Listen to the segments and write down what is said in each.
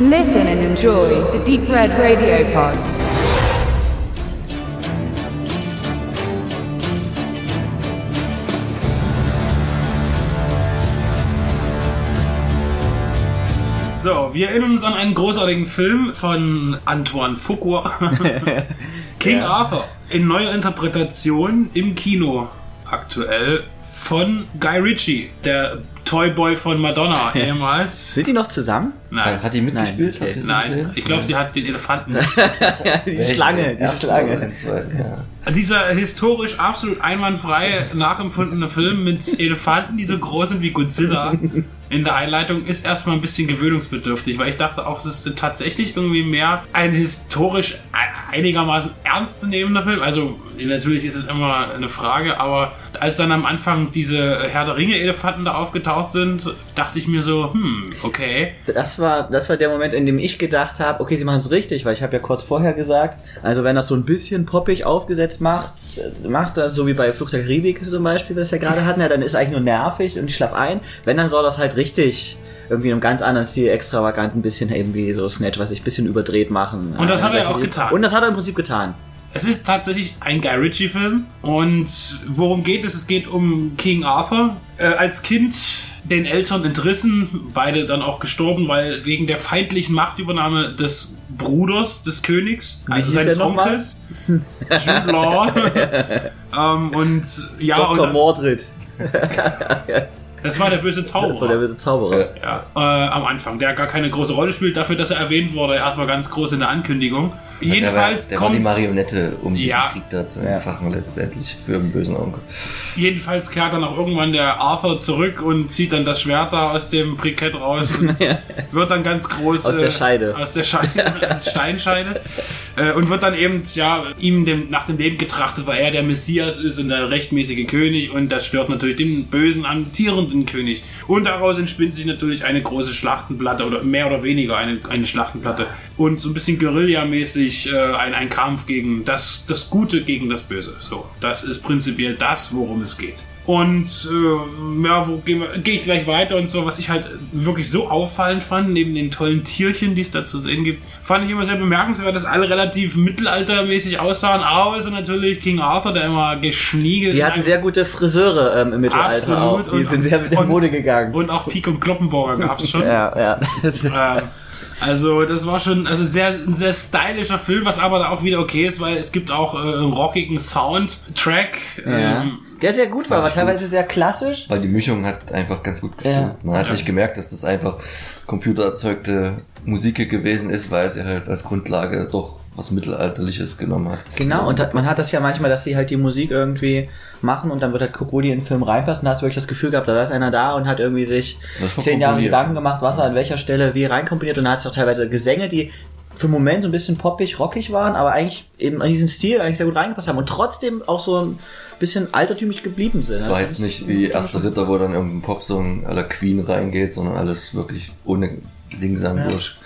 Listen and enjoy the Deep Red Radio Pod. So, wir erinnern uns an einen großartigen Film von Antoine Fuqua. King Arthur. In neuer Interpretation im Kino aktuell von Guy Ritchie, der Toyboy von Madonna ehemals. Sind die noch zusammen? Nein. Hat die mitgespielt? Nein, okay. Nein, ich glaube, sie hat den Elefanten. die? Schlange, die Schlange. ja. Dieser historisch absolut einwandfrei nachempfundene Film mit Elefanten, die so groß sind wie Godzilla in der Einleitung, ist erstmal ein bisschen gewöhnungsbedürftig, weil ich dachte auch, es ist tatsächlich irgendwie mehr ein historisch einigermaßen ernstzunehmender Film. Also natürlich ist es immer eine Frage, aber als dann am Anfang diese Herr der Ringe-Elefanten da aufgetaucht sind, dachte ich mir so, hm, okay. Das war, das war der Moment, in dem ich gedacht habe, okay, sie machen es richtig, weil ich habe ja kurz vorher gesagt, also wenn das so ein bisschen poppig aufgesetzt macht, macht das so wie bei Flucht der Karibik zum Beispiel, was wir gerade hatten, ja, dann ist eigentlich nur nervig und ich schlaf ein. Wenn, dann soll das halt richtig irgendwie in einem ganz anderen Stil extravagant ein bisschen irgendwie so Snatch, was ich ein bisschen überdreht machen. Und das hat er Äh, auch getan. Und das hat er im Prinzip getan. Es ist tatsächlich ein Guy Ritchie-Film. Und worum geht es? Es geht um King Arthur. Äh, als Kind den Eltern entrissen, beide dann auch gestorben, weil wegen der feindlichen Machtübernahme des Bruders des Königs, also seines? Onkels, Jude Law. ähm, und ja, Dr. und, Mordred, das war der böse Zauberer. das war der böse Zauberer. Ja, äh, am Anfang, der gar keine große Rolle spielt, dafür, dass er erwähnt wurde, erstmal ganz groß in der Ankündigung. Jedenfalls der war, der war kommt, die Marionette, um diesen Ja. Krieg da zu entfachen, letztendlich für den bösen Onkel. jedenfalls kehrt dann auch irgendwann der Arthur zurück und zieht dann das Schwert da aus dem Brikett raus und wird dann ganz groß Aus der äh, Scheide. aus der Scheide, aus der Steinscheide äh, und wird dann eben ja ihm dem, nach dem Leben getrachtet, weil er der Messias ist und der rechtmäßige König und das stört natürlich den bösen amtierenden König und daraus entspinnt sich natürlich eine große Schlachtenplatte oder mehr oder weniger eine, eine Schlachtenplatte und so ein bisschen Guerilla-mäßig äh, ein, ein Kampf gegen das, das Gute gegen das Böse. So, das ist prinzipiell das, worum es geht. Und äh, ja, wo gehen wir- gehe ich gleich weiter und so, was ich halt wirklich so auffallend fand, neben den tollen Tierchen, die es da zu sehen gibt, fand ich immer sehr bemerkenswert, dass alle relativ mittelaltermäßig aussahen, außer natürlich King Arthur, der immer geschniegelt Die hatten sehr gute Friseure ähm, im Mittelalter auch. Die sind sehr mit der und- Mode gegangen. Und auch Pik und Kloppenburger gab's schon. ja, ja. Ähm, also das war schon also sehr ein sehr stylischer Film, was aber auch wieder okay ist, weil es gibt auch äh, einen rockigen Soundtrack. ja. Ähm, Der sehr gut war, aber ich teilweise sehr klassisch. Weil die Mischung hat einfach ganz gut gestimmt. Ja. Man hat Ja. nicht gemerkt, dass das einfach computererzeugte Musik gewesen ist, weil sie halt als Grundlage doch was Mittelalterliches genommen hat. Genau, und hat, man hat das ja manchmal, dass sie halt die Musik irgendwie machen und dann wird halt wo die in den Film reinpassen. Da hast du wirklich das Gefühl gehabt, da ist einer da und hat irgendwie sich war zehn Jahre. Gedanken gemacht, was er an welcher Stelle wie reinkomponiert und da hast du auch teilweise Gesänge, die für einen Moment so ein bisschen poppig, rockig waren, aber eigentlich eben an diesen Stil eigentlich sehr gut reingepasst haben und trotzdem auch so ein bisschen altertümlich geblieben sind. Es war jetzt nicht wie Erster Ritter, wo dann irgendein Popsong aller Queen reingeht, sondern alles wirklich ohne Singsang durch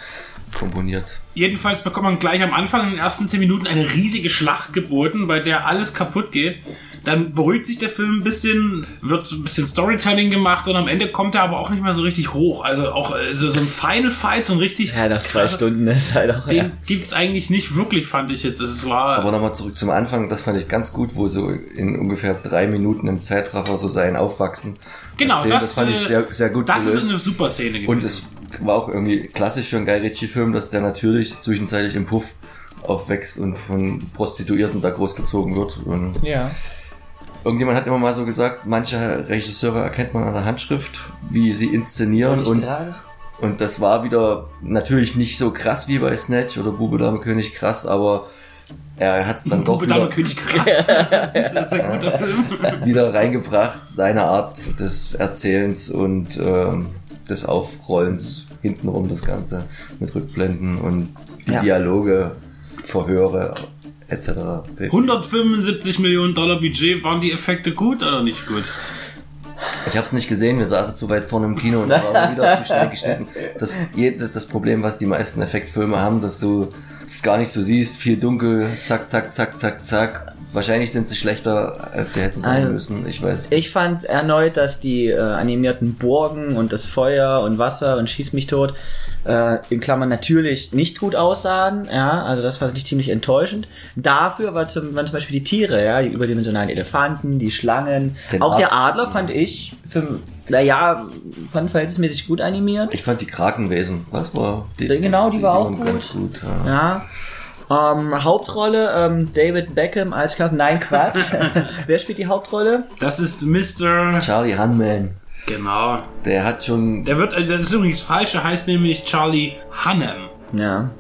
komponiert. Jedenfalls bekommt man gleich am Anfang in den ersten zehn Minuten eine riesige Schlacht geboten, bei der alles kaputt geht. Dann beruhigt sich der Film ein bisschen, wird ein bisschen Storytelling gemacht und am Ende kommt er aber auch nicht mehr so richtig hoch. Also auch äh, so, so ein Final Fight, so ein richtig. Ja, nach zwei Stunden ist halt auch. Ja. Den gibt's eigentlich nicht wirklich, fand ich jetzt. Es war. Aber nochmal zurück zum Anfang, das fand ich ganz gut, wo so in ungefähr drei Minuten im Zeitraffer so sein Aufwachsen genau, erzählt. das, das fand ich äh, sehr, sehr gut Das ist gelöst. eine super Szene gewesen. Und es war auch irgendwie klassisch für einen Guy Ritchie-Film, dass der natürlich zwischenzeitlich im Puff aufwächst und von Prostituierten da großgezogen wird. Und ja. Irgendjemand hat immer mal so gesagt, manche Regisseure erkennt man an der Handschrift, wie sie inszenieren. Und, und das war wieder natürlich nicht so krass wie bei Snatch oder Bube Dame König krass, aber er hat es dann doch Dame wieder, König krass. das ist das ist ein guter Film. wieder reingebracht, seine Art des Erzählens und ähm, des Aufrollens hintenrum das Ganze mit Rückblenden und die Ja. Dialoge, Verhöre etc. 175 Millionen Dollar Budget, waren die Effekte gut oder nicht gut? Ich habe es nicht gesehen, wir saßen zu weit vorne im Kino und da war wieder zu schnell geschnitten. Das, das, das Problem, was die meisten Effektfilme haben, dass du es gar nicht so siehst, viel dunkel, zack, zack, zack, zack, zack. Wahrscheinlich sind sie schlechter, als sie hätten sein Also, müssen. Ich weiß. Ich fand erneut, dass die äh, animierten Burgen und das Feuer und Wasser und Schieß mich tot äh, in Klammern natürlich nicht gut aussahen, ja, also das fand ich ziemlich enttäuschend. Dafür war zum, waren zum Beispiel die Tiere, ja, die überdimensionalen Elefanten, die Schlangen, Den auch Ad- der Adler fand ich für, naja, fand verhältnismäßig gut animiert. Ich fand die Krakenwesen, was war? Die, Genau, die war auch waren gut. ganz gut. Ja. Ja. Ähm, Hauptrolle, ähm, David Beckham als Captain. Nein, Quatsch. Wer spielt die Hauptrolle? Das ist Mr. Charlie Hunman, Genau. der hat schon. Der wird, äh, das ist übrigens falsch, der heißt nämlich Charlie Hannem. Ja,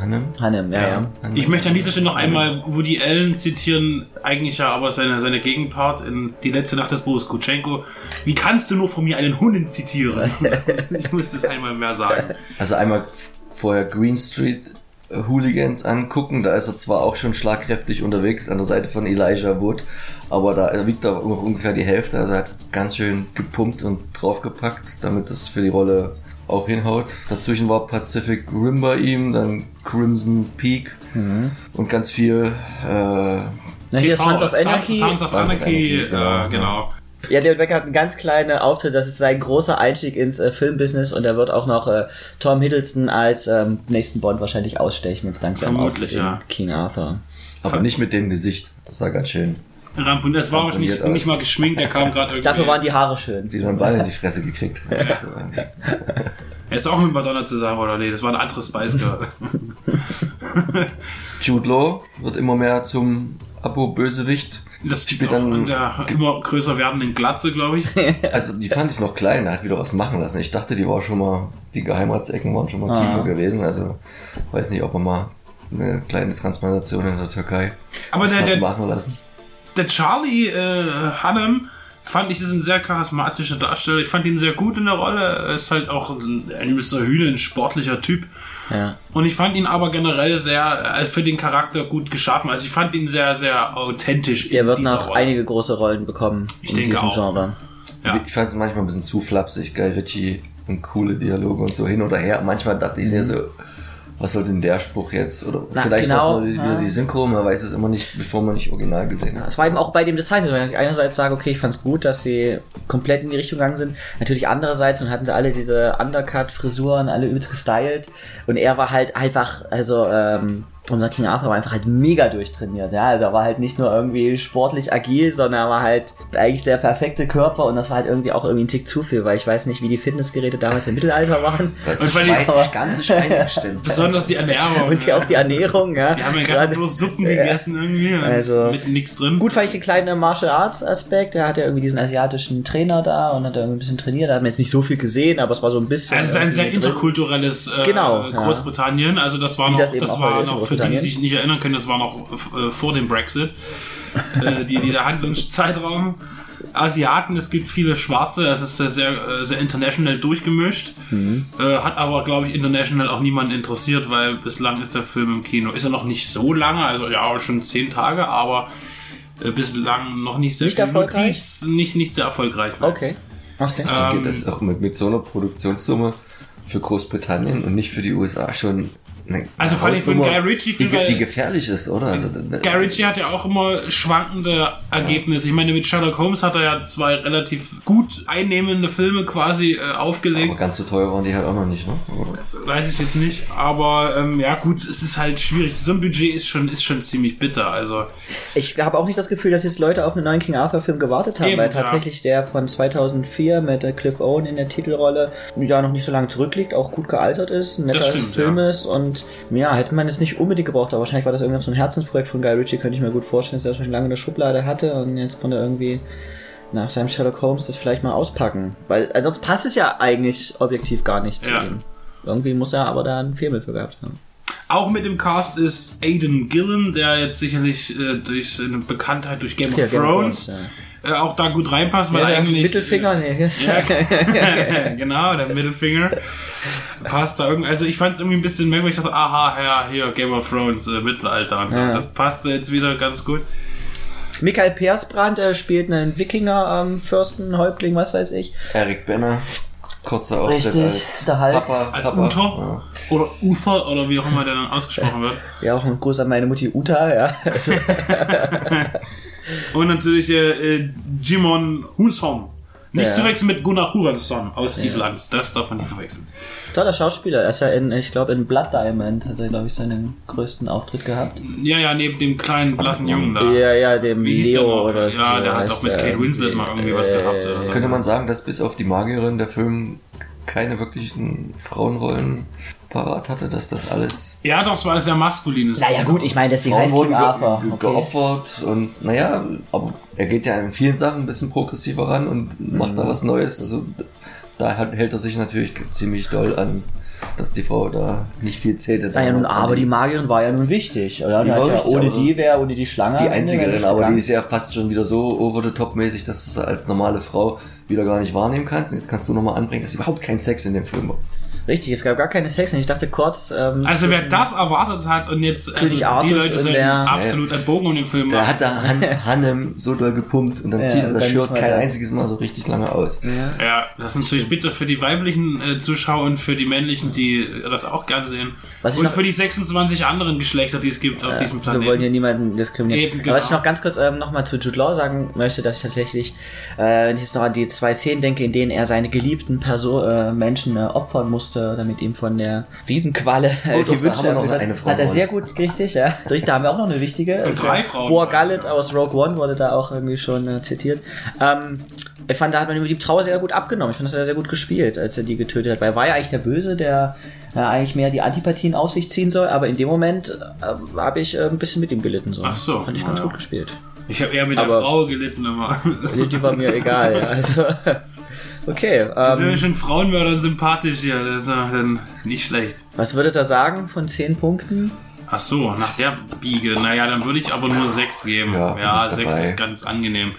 Hannem? Hanem, ja, ja. Ich möchte an dieser Stelle noch einmal Woody Allen zitieren, eigentlich ja aber seine, seine Gegenpart in Die letzte Nacht des Boris Kutschenko. Wie kannst du nur von mir einen Hunden zitieren? ich muss das einmal mehr sagen. Also einmal vorher Green Street Hooligans angucken, da ist er zwar auch schon schlagkräftig unterwegs an der Seite von Elijah Wood, aber da wiegt er noch ungefähr die Hälfte, also er hat ganz schön gepumpt und draufgepackt, damit das für die Rolle auch hinhaut. Dazwischen war Pacific Rim bei ihm, dann Crimson Peak und ganz viel äh, Na, hier ist Sons of Anarchy. Sons of Sons of Anarchy, Anarchy, genau, äh, genau. Ja, David Beckham hat einen ganz kleinen Auftritt. Das ist sein großer Einstieg ins äh, Filmbusiness und er wird auch noch äh, Tom Hiddleston als ähm, nächsten Bond wahrscheinlich ausstechen, jetzt dank seinem Vermutlich, in ja. King Arthur. aber nicht mit dem Gesicht. Das sah ganz schön. Ramponiert. Das war auch nicht, aus. nicht mal geschminkt, der kam gerade irgendwie. Dafür waren die Haare schön. Sie haben Ball in die Fresse gekriegt. Äh, er ist auch mit Madonna zusammen, oder nee? Das war ein anderes Spice Girl. Jude Law wird immer mehr zum Abo-Bösewicht. Das liegt Spielt auch dann- an der immer größer werdenden Glatze, glaube ich. Also die fand ich noch klein, er hat wieder was machen lassen. Ich dachte, die war schon mal, die Geheimratsecken waren schon mal Ah. tiefer gewesen. Also weiß nicht, ob er mal eine kleine Transplantation in der Türkei Aber der, hat der, machen lassen. der Charlie äh, Hunnam fand ich ist ein sehr charismatischer Darsteller. Ich fand ihn sehr gut in der Rolle. Er ist halt auch ein, ein Mr. Hühne, ein sportlicher Typ. Ja. Und ich fand ihn aber generell sehr äh, für den Charakter gut geschaffen. Also ich fand ihn sehr, sehr authentisch. In wird noch Rolle. einige große Rollen bekommen Ich in denke diesem auch. Genre. Ja. Ich fand es manchmal ein bisschen zu flapsig, Guy Ritchie und coole Dialoge und so hin oder her. Manchmal dachte ich mir so, was soll denn der Spruch jetzt? Oder Na, vielleicht genau, war es nur ja. die, Synchro, man weiß es immer nicht, bevor man nicht original gesehen hat. Es war eben auch bei dem Design, wenn ich einerseits sage, okay, ich fand's gut, dass sie komplett in die Richtung gegangen sind. Natürlich andererseits und hatten sie alle diese Undercut-Frisuren, alle übelst gestylt. Und er war halt einfach, also, ähm, unser King Arthur war einfach halt mega durchtrainiert, ja. Also er war halt nicht nur irgendwie sportlich agil, sondern er war halt eigentlich der perfekte Körper und das war halt irgendwie auch irgendwie ein Tick zu viel, weil ich weiß nicht, wie die Fitnessgeräte damals im Mittelalter waren. Das Und weil die- das ganze Schwein gestimmt. Besonders die Ernährung. Und die, auch die Ernährung, ja. Die haben ja Gerade- ganz bloß Suppen gegessen irgendwie. und Also- mit nichts drin. Gut fand ich den kleinen Martial Arts Aspekt. Der hat ja irgendwie diesen asiatischen Trainer da und hat da irgendwie ein bisschen trainiert. Da hat man jetzt nicht so viel gesehen, aber es war so ein bisschen. Es ist ein sehr irgendwie interkulturelles äh, Genau, ja. Großbritannien. Also das war Wie noch, das das, eben auch war noch für die, sich nicht erinnern können, das war noch äh, vor dem Brexit. äh, die, die der Handlungszeitraum. Asiaten, es gibt viele Schwarze, es ist sehr, sehr, äh, sehr international durchgemischt. Mhm. Äh, hat aber, glaube ich, international auch niemanden interessiert, weil bislang ist der Film im Kino. Ist er noch nicht so lange, also ja, schon zehn Tage, aber äh, bislang noch nicht sehr Nicht viel erfolgreich? Notiz, nicht, nicht sehr erfolgreich. nein. Okay. Okay. Ähm, Geht das auch mit, mit so einer Produktionssumme für Großbritannien und nicht für die USA schon Also vor allem für Hausnummer, Guy Ritchie, die, weil- die gefährlich ist, oder? Also, Guy Ritchie hat ja auch immer schwankende Ergebnisse. Ich meine, mit Sherlock Holmes hat er ja zwei relativ gut einnehmende Filme quasi äh, aber aufgelegt. ganz so teuer waren die halt auch noch nicht, ne? Oder? Weiß ich jetzt nicht, aber ähm, ja gut, es ist halt schwierig. So ein Budget ist schon, ist schon ziemlich bitter. Also Ich habe auch nicht das Gefühl, dass jetzt Leute auf einen neuen King Arthur Film gewartet haben, Eben, weil ja. tatsächlich der von 2004 mit äh, Cliff Owen in der Titelrolle ja noch nicht so lange zurückliegt, auch gut gealtert ist, ein netter stimmt, Film ja. ist und ja, hätte man es nicht unbedingt gebraucht, aber wahrscheinlich war das irgendwie so ein Herzensprojekt von Guy Ritchie, könnte ich mir gut vorstellen, dass er schon lange in der Schublade hatte und jetzt konnte er irgendwie nach seinem Sherlock Holmes das vielleicht mal auspacken, weil also sonst passt es ja eigentlich objektiv gar nicht zu Ja. ihm. Irgendwie muss er aber da einen Faible für gehabt haben. auch mit im Cast ist Aidan Gillen, der jetzt sicherlich äh, durch seine Bekanntheit durch Game of Ja, Game of Thrones Thrones, äh, auch da gut reinpasst, weil Ja, eigentlich Mittelfinger, nee, yes. Ja, genau, der Mittelfinger. Passt da irgendwie. Also ich fand es irgendwie ein bisschen merkwürdig. Ich dachte, aha, ja, hier Game of Thrones, äh, Mittelalter und so. Ja. Das passte jetzt wieder ganz gut. Michael Persbrandt äh, spielt einen Wikinger, ähm, Fürsten, Häuptling, was weiß ich. Eric Benner, kurzer Auftritt Richtig, als der Hulk. Papa. Als Papa. Uther oder Uther oder wie auch immer der dann ausgesprochen wird. Ja, auch ein Gruß an meine Mutti Uta, ja. Und natürlich äh, äh, Jimon Husson Nicht Ja. zu wechseln mit Gunnar Huransson aus Island. Das darf man nicht verwechseln. Toller Schauspieler. Er ist ja in, ich glaube, in Blood Diamond hat er, glaube ich, seinen größten Auftritt gehabt. Ja, ja, neben dem kleinen blassen Jungen da. Ja, ja, dem Wie Leo oder Ja, so der hat doch mit Kate Winslet irgendwie. mal irgendwie was gehabt oder so. Könnte man sagen, dass bis auf die Magierin der Film keine wirklichen Frauenrollen parat hatte, dass das alles Ja, doch, es war sehr maskulines. Naja, gut, ich meine, Frauen heißt wurden King Arthur. ge Okay. geopfert und naja, aber er geht ja in vielen Sachen ein bisschen progressiver ran und macht Mhm. da was Neues. Also da hat, hält er sich natürlich ziemlich doll an, dass die Frau da nicht viel zählte. Naja, nun, aber die Magierin war ja nun wichtig. Ja, die Die ja, wichtig, ohne die wäre, ohne die Schlange. die wäre einzige, nicht aber die ist ja fast schon wieder so over the top mäßig, dass du sie als normale Frau wieder gar nicht wahrnehmen kannst. Und jetzt kannst du nochmal anbringen, dass überhaupt kein Sex in dem Film war. Richtig, es gab gar keine Sex. Ich dachte kurz. Ähm, Also wer das erwartet hat und jetzt also die Artus Leute sind der- absolut ein Bogen um den Film Da machen. hat der Han Hanem so doll gepumpt und dann Ja, zieht er das Shirt kein das. einziges Mal so richtig lange aus. Ja. Ja, das ist natürlich bitte für die weiblichen äh, Zuschauer und für die männlichen, die das auch gerne sehen. Was und noch- für die 26 anderen Geschlechter, die es gibt auf diesem Wir Planeten. wollen hier niemanden diskriminieren. Eben, Aber was ich genau. noch ganz kurz ähm, nochmal zu Jude Law sagen möchte, dass ich tatsächlich, äh, wenn ich jetzt noch an die zwei Szenen denke, in denen er seine geliebten Person, äh, Menschen äh, opfern musste, damit ihm von der Riesenqualle äh, Oh, doch, da Wünsche haben wir noch eine Frau Hat er sehr gut, richtig, ja. Richtig, da haben wir auch noch eine wichtige. Also, drei Frauen Boar waren es, Gallet ja. aus Rogue One wurde da auch irgendwie schon äh, zitiert. Ähm, ich fand, da hat man über die Trauer sehr gut abgenommen. Ich fand, das hat er sehr gut gespielt, als er die getötet hat. Weil er war ja eigentlich der Böse, der äh, eigentlich mehr die Antipathien auf sich ziehen soll. Aber in dem Moment äh, habe ich äh, ein bisschen mit ihm gelitten. So. Ach so, Fand ich ganz ja. gut gespielt. Ich habe eher mit Aber- der Frau gelitten immer. Die, die war mir egal. ja. Also, okay. Das wäre Ähm, schon Frauenmördern sympathisch hier. Das ist ja dann nicht schlecht. was würdet ihr sagen von 10 Punkten? Ach so, nach der Biege. Naja, dann würde ich aber nur 6 geben. Ja, Ja, bin ich 6 dabei. ist ganz angenehm.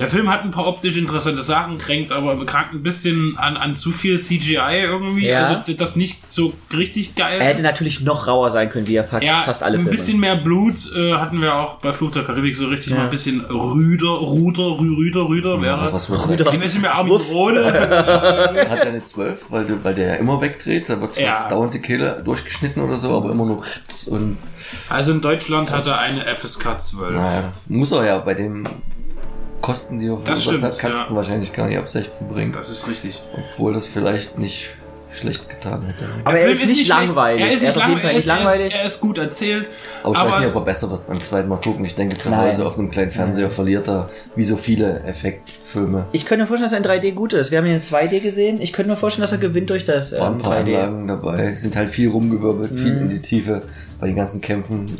Der Film hat ein paar optisch interessante Sachen, kränkt aber krankt ein bisschen an, an zu viel CGI irgendwie. Ja. Also das nicht so richtig geil Er hätte ist. natürlich noch rauer sein können, wie er fa Ja, fast alle ein Filme. bisschen mehr Blut äh, hatten wir auch bei Fluch der Karibik so richtig Ja. mal ein bisschen Rüder, Ruder, Rü- Rüder, Rüder wäre. Was, was wird Rüder. Ein bisschen mehr. Armikrone. Hat er eine 12, weil, der- weil der ja immer wegdreht, da wird zwar Ja. dauernd die Kehle durchgeschnitten oder so, aber immer nur Ritz und Also in Deutschland hat er eine FSK 12. naja, muss er ja bei den Kosten, die er Das verursacht stimmt, kannst ja. du wahrscheinlich gar nicht ab 16 bringen, Das ist richtig. obwohl das vielleicht nicht schlecht getan hätte. Aber er Film ist nicht langweilig. Er ist, nicht auf jeden langweilig. Fall Er nicht ist, er, ist, langweilig. er ist gut erzählt. Aber ich aber weiß nicht, ob er besser wird beim zweiten Mal gucken. Ich denke, zu Nein. Hause auf einem kleinen Fernseher verliert er, wie so viele Effektfilme. Ich könnte mir vorstellen, dass er in 3D gut ist. Wir haben ihn in 2D gesehen. Ich könnte mir vorstellen, dass er gewinnt durch das Waren ähm, ein paar 3D. Anlagen dabei, sind halt viel rumgewirbelt, viel Mhm. in die Tiefe bei den ganzen Kämpfen.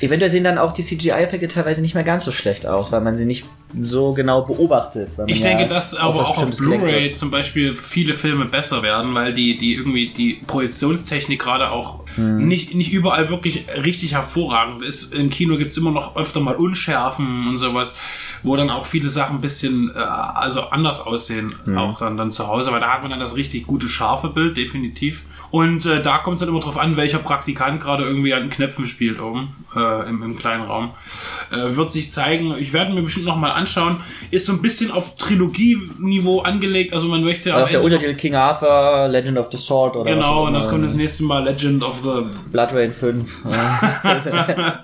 Eventuell sehen dann auch die CGI-Effekte teilweise nicht mehr ganz so schlecht aus, weil man sie nicht so genau beobachtet. Ich ja denke, dass aber auch auf Blu-ray zum Beispiel viele Filme besser werden, weil die, die irgendwie die Projektionstechnik gerade auch Hm. nicht, nicht überall wirklich richtig hervorragend ist. Im Kino gibt's immer noch öfter mal Unschärfen und sowas, wo dann auch viele Sachen ein bisschen äh, also anders aussehen, Hm. auch dann, dann zu Hause, weil da hat man dann das richtig gute, scharfe Bild, definitiv. Und äh, da kommt es dann immer drauf an, welcher Praktikant gerade irgendwie an den Knöpfen spielt oben äh, im, im kleinen Raum. Äh, wird sich zeigen. Ich werde mir bestimmt noch mal anschauen. Ist so ein bisschen auf Trilogie-Niveau angelegt. Also man möchte am Auch der Untertitel King Arthur, Legend of the Sword oder Genau, und das kommt das nächste Mal Legend of the Blood Rain 5. Ja.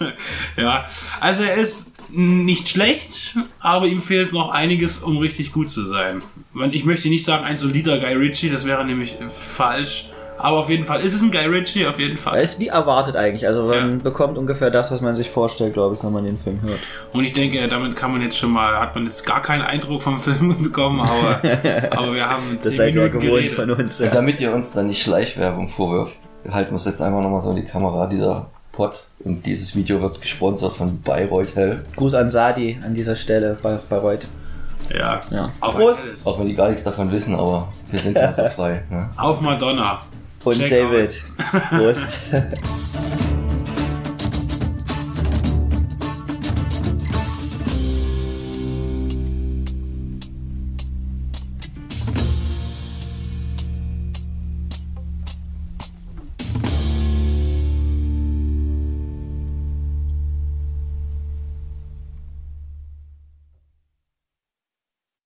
ja, also er ist nicht schlecht, aber ihm fehlt noch einiges, um richtig gut zu sein. Ich möchte nicht sagen, ein solider Guy Ritchie, das wäre nämlich falsch. Aber auf jeden Fall ist es ein Guy Ritchie, auf jeden Er Fall. ist wie erwartet eigentlich. Also man Ja. bekommt ungefähr das, was man sich vorstellt, glaube ich, wenn man den Film hört. Und ich denke, damit kann man jetzt schon mal, hat man jetzt gar keinen Eindruck vom Film bekommen, aber, aber wir haben Das zehn seid ihr Minuten gewohnt geredet. von uns. Und Ja. damit ihr uns dann nicht Schleichwerbung vorwirft, halten wir es jetzt einfach nochmal so in die Kamera, dieser Pod. Und dieses Video wird gesponsert von Bayreuth Hell. Gruß an Sadi an dieser Stelle bei, Reut. Ja. Ja. Auf, Prost. Auch wenn die gar nichts davon wissen, aber wir sind ja so frei. Ne? Auf Madonna. Und Check David. Prost.